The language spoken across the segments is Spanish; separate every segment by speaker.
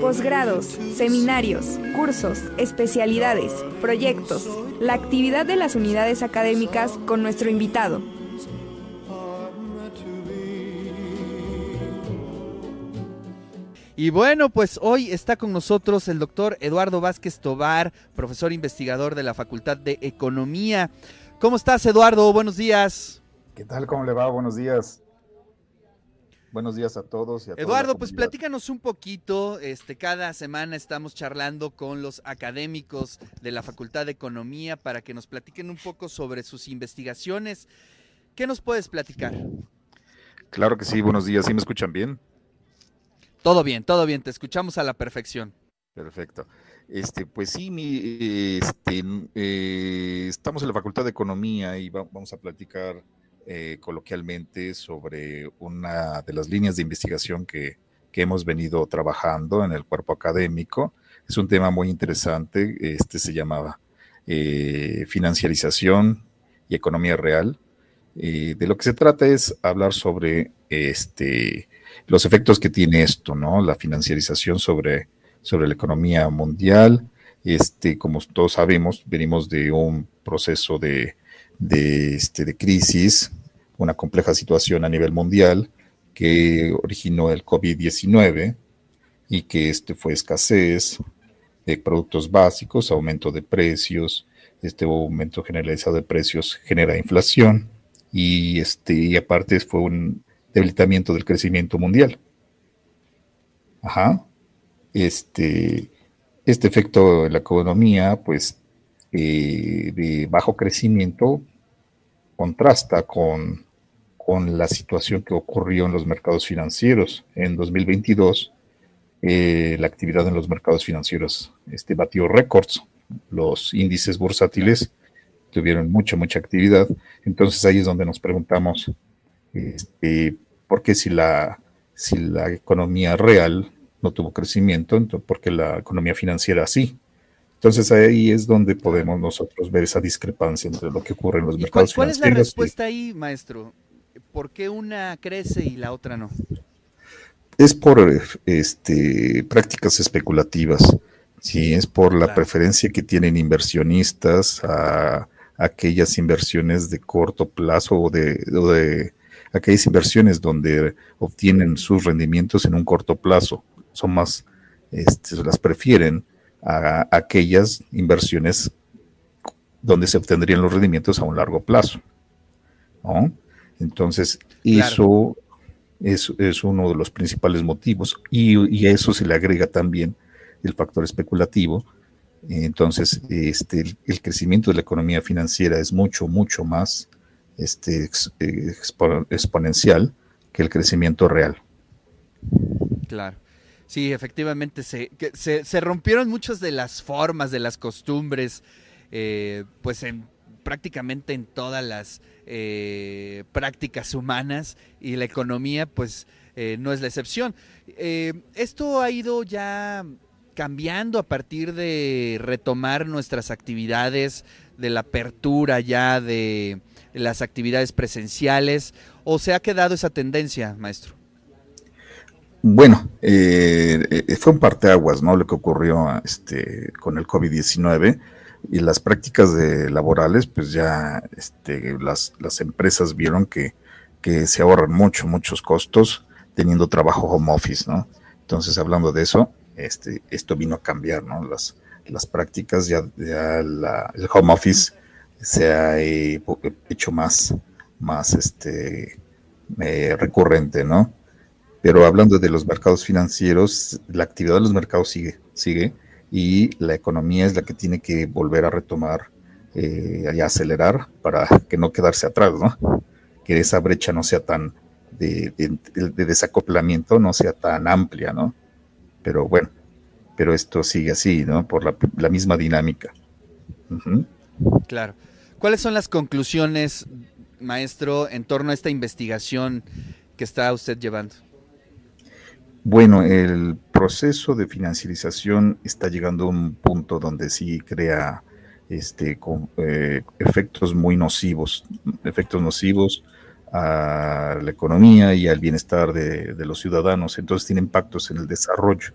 Speaker 1: Posgrados, seminarios, cursos, especialidades, proyectos, la actividad de las unidades académicas con nuestro invitado.
Speaker 2: Y bueno, pues hoy está con nosotros el doctor Eduardo Vázquez Tobar, profesor investigador de la Facultad de Economía. ¿Cómo estás, Eduardo? Buenos días.
Speaker 3: ¿Qué tal? ¿Cómo le va? Buenos días. Buenos días a todos. Y a
Speaker 2: Eduardo, pues platícanos un poquito. Este, cada semana estamos charlando con los académicos de la Facultad de Economía para que nos platiquen un poco sobre sus investigaciones. ¿Qué nos puedes platicar?
Speaker 3: Claro que sí, buenos días. ¿Sí me escuchan bien?
Speaker 2: Todo bien, todo bien, te escuchamos a la perfección.
Speaker 3: Perfecto. Este, pues sí, mi, este, eh, estamos en la Facultad de Economía y vamos a platicar eh, coloquialmente sobre una de las líneas de investigación que, que, hemos venido trabajando en el cuerpo académico. Es un tema muy interesante, este se llamaba eh, financiarización y economía real. de lo que se trata es hablar sobre este, los efectos que tiene esto, ¿no? La financiarización sobre, sobre la economía mundial. Este, como todos sabemos, venimos de un proceso de, de, este, de crisis, una compleja situación a nivel mundial que originó el COVID-19 y que este fue escasez de productos básicos, aumento de precios, este aumento generalizado de precios genera inflación y este y aparte fue un debilitamiento del crecimiento mundial. Ajá. Este, este efecto en la economía, pues, eh, de bajo crecimiento, contrasta con, con, la situación que ocurrió en los mercados financieros. En 2022, eh, la actividad en los mercados financieros este, batió récords. Los índices bursátiles tuvieron mucha, mucha actividad. Entonces ahí es donde nos preguntamos, este, porque si la, si la economía real no tuvo crecimiento, entonces, porque la economía financiera sí. Entonces ahí es donde podemos nosotros ver esa discrepancia entre lo que ocurre en los mercados
Speaker 2: cuál,
Speaker 3: financieros.
Speaker 2: ¿Cuál es la respuesta ahí, maestro? ¿Por qué una crece y la otra no?
Speaker 3: Es por este, prácticas especulativas, sí, es por la preferencia que tienen inversionistas a, aquellas inversiones de corto plazo o de, o de aquellas inversiones donde obtienen sus rendimientos en un corto plazo. Son más, este, las prefieren a, aquellas inversiones donde se obtendrían los rendimientos a un largo plazo. Entonces, eso es, es, uno de los principales motivos y, y, a eso se le agrega también el factor especulativo. Entonces, este, el, el, crecimiento de la economía financiera es mucho, mucho más este, exponencial que el crecimiento real.
Speaker 2: Claro. Sí, efectivamente, se, se, se rompieron muchas de las formas, de las costumbres, eh, pues en prácticamente en todas las eh, prácticas humanas y la economía, pues eh, no es la excepción. Eh, esto ha ido ya cambiando a partir de retomar nuestras actividades, de la apertura ya de las actividades presenciales, o se ha quedado esa tendencia, maestro?
Speaker 3: Bueno, eh, eh fue un parteaguas, ¿no? Lo que ocurrió este, con el COVID-19 y las prácticas de laborales, pues ya este, las, las empresas vieron que, que se ahorran mucho, muchos costos teniendo trabajo home office, ¿no? Entonces, hablando de eso, este, esto vino a cambiar, ¿no? Las, las prácticas, ya, ya la, el home office se ha eh, hecho más, más este, eh, recurrente, ¿no? Pero hablando de los mercados financieros, la actividad de los mercados sigue, sigue, y la economía es la que tiene que volver a retomar eh, y acelerar para que no quedarse atrás, ¿no? Que esa brecha no sea tan de, de desacoplamiento, no sea tan amplia, ¿no? Pero bueno, pero esto sigue así, ¿no? Por la, misma dinámica.
Speaker 2: Claro. ¿Cuáles son las conclusiones, maestro, en torno a esta investigación que está usted llevando?
Speaker 3: Bueno, el proceso de financiarización está llegando a un punto donde sí crea este, eh, efectos muy nocivos, efectos nocivos a la economía y al bienestar de, de, los ciudadanos. Entonces tiene impactos en el desarrollo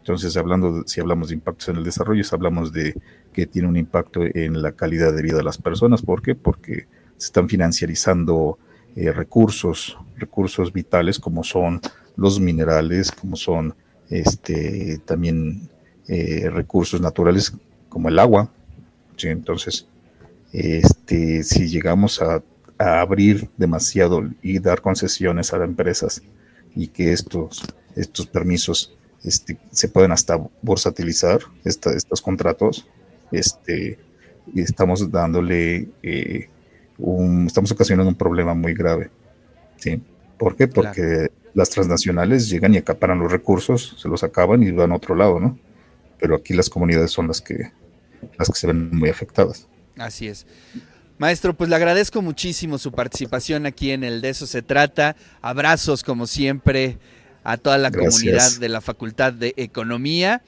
Speaker 3: Entonces, hablando, si hablamos de impactos en el desarrollo, hablamos de que tiene un impacto en la calidad de vida de las personas. ¿Por qué? Porque se están financiarizando eh, recursos, recursos vitales como son los minerales, como son este, también eh, recursos naturales como el agua. Entonces, este, si llegamos a, abrir demasiado y dar concesiones a las empresas y que estos, estos permisos este, se pueden hasta bursatilizar, estos contratos, este, estamos dándole, eh, un, estamos ocasionando un problema muy grave. ¿Sí? ¿Por qué? Porque las transnacionales llegan y acaparan los recursos, se los acaban y van a otro lado, ¿no? Pero aquí las comunidades son las que, las que se ven muy afectadas.
Speaker 2: Así es. Maestro, pues le agradezco muchísimo su participación aquí en el De eso se trata. Abrazos como siempre a toda la comunidad de la Facultad de Economía